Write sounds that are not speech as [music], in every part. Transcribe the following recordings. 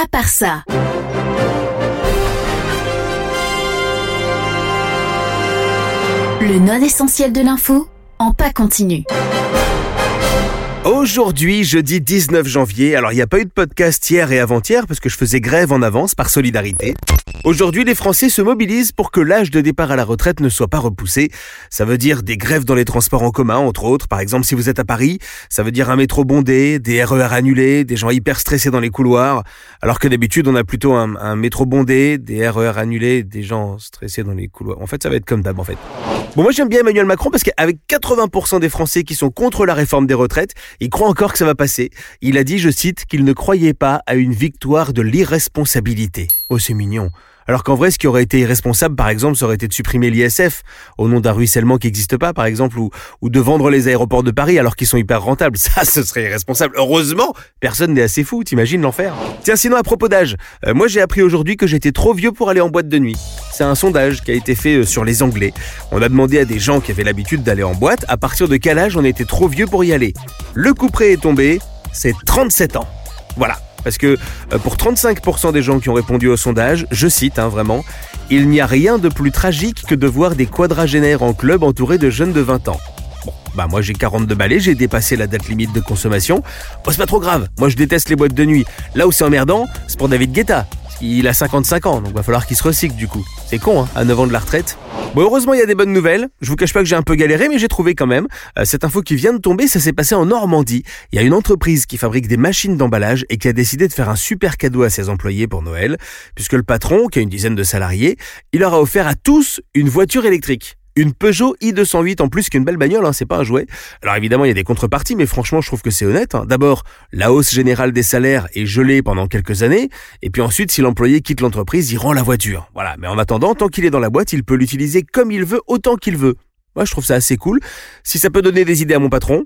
à part ça. Le non essentiel de l'info en pas continu. Aujourd'hui, jeudi 19 janvier, alors il n'y a pas eu de podcast hier et avant-hier parce que je faisais grève en avance par solidarité. Aujourd'hui, les Français se mobilisent pour que l'âge de départ à la retraite ne soit pas repoussé. Ça veut dire des grèves dans les transports en commun, entre autres. Par exemple, si vous êtes à Paris, ça veut dire un métro bondé, des RER annulés, des gens hyper stressés dans les couloirs. Alors que d'habitude, on a plutôt un, métro bondé, des RER annulés, des gens stressés dans les couloirs. En fait, ça va être comme d'hab, fait. Bon, moi j'aime bien Emmanuel Macron parce qu'avec 80% des Français qui sont contre la réforme des retraites, il croit encore que ça va passer. Il a dit, je cite, qu'il ne croyait pas à une victoire de l'irresponsabilité. Oh, c'est mignon. Alors qu'en vrai, ce qui aurait été irresponsable, par exemple, ça aurait été de supprimer l'ISF au nom d'un ruissellement qui n'existe pas, par exemple, ou, ou de vendre les aéroports de Paris alors qu'ils sont hyper rentables. [laughs] Ça, ce serait irresponsable. Heureusement, personne n'est assez fou, t'imagines l'enfer Tiens, sinon, à propos d'âge, euh, moi j'ai appris aujourd'hui que j'étais trop vieux pour aller en boîte de nuit. C'est un sondage qui a été fait euh, sur les Anglais. On a demandé à des gens qui avaient l'habitude d'aller en boîte à partir de quel âge on était trop vieux pour y aller. Le coup près est tombé, c'est 37 ans. Voilà, parce que euh, pour 35% des gens qui ont répondu au sondage, je cite hein, vraiment, il n'y a rien de plus tragique que de voir des quadragénaires en club entourés de jeunes de 20 ans. Bon, bah moi j'ai 42 balais, j'ai dépassé la date limite de consommation. Oh, c'est pas trop grave, moi je déteste les boîtes de nuit. Là où c'est emmerdant, c'est pour David Guetta. Il a 55 ans, donc va falloir qu'il se recycle du coup. C'est con, hein, à 9 ans de la retraite. Bon, heureusement, il y a des bonnes nouvelles. Je vous cache pas que j'ai un peu galéré, mais j'ai trouvé quand même. Euh, cette info qui vient de tomber, ça s'est passé en Normandie. Il y a une entreprise qui fabrique des machines d'emballage et qui a décidé de faire un super cadeau à ses employés pour Noël, puisque le patron, qui a une dizaine de salariés, il leur a offert à tous une voiture électrique. Une Peugeot i208 en plus qu'une belle bagnole, hein, c'est pas un jouet. Alors évidemment, il y a des contreparties, mais franchement, je trouve que c'est honnête. Hein. D'abord, la hausse générale des salaires est gelée pendant quelques années, et puis ensuite, si l'employé quitte l'entreprise, il rend la voiture. Voilà, mais en attendant, tant qu'il est dans la boîte, il peut l'utiliser comme il veut, autant qu'il veut. Moi, je trouve ça assez cool. Si ça peut donner des idées à mon patron.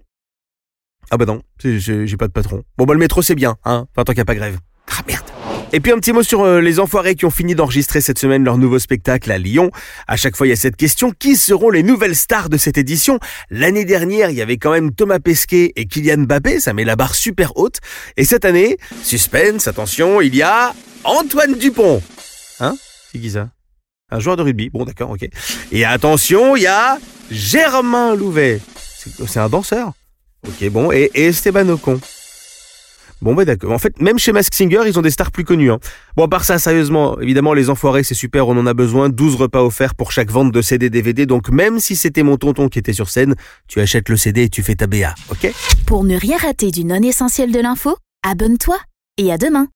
Ah bah non, j'ai pas de patron. Bon bah le métro c'est bien, hein, enfin tant qu'il n'y a pas grève. Ah merde et puis un petit mot sur euh, les enfoirés qui ont fini d'enregistrer cette semaine leur nouveau spectacle à Lyon. À chaque fois, il y a cette question, qui seront les nouvelles stars de cette édition? L'année dernière, il y avait quand même Thomas Pesquet et Kylian Mbappé, ça met la barre super haute. Et cette année, suspense, attention, il y a Antoine Dupont. Hein? C'est qui ça? Un joueur de rugby. Bon, d'accord, ok. Et attention, il y a Germain Louvet. C'est un danseur. Ok, bon. Et, Esteban Ocon. Bon bah d'accord. En fait, même chez Mask Singer, ils ont des stars plus connues. Hein. Bon, à part ça, sérieusement, évidemment, les enfoirés, c'est super, on en a besoin. 12 repas offerts pour chaque vente de CD DVD. Donc même si c'était mon tonton qui était sur scène, tu achètes le CD et tu fais ta BA, ok? Pour ne rien rater du non essentiel de l'info, abonne-toi et à demain.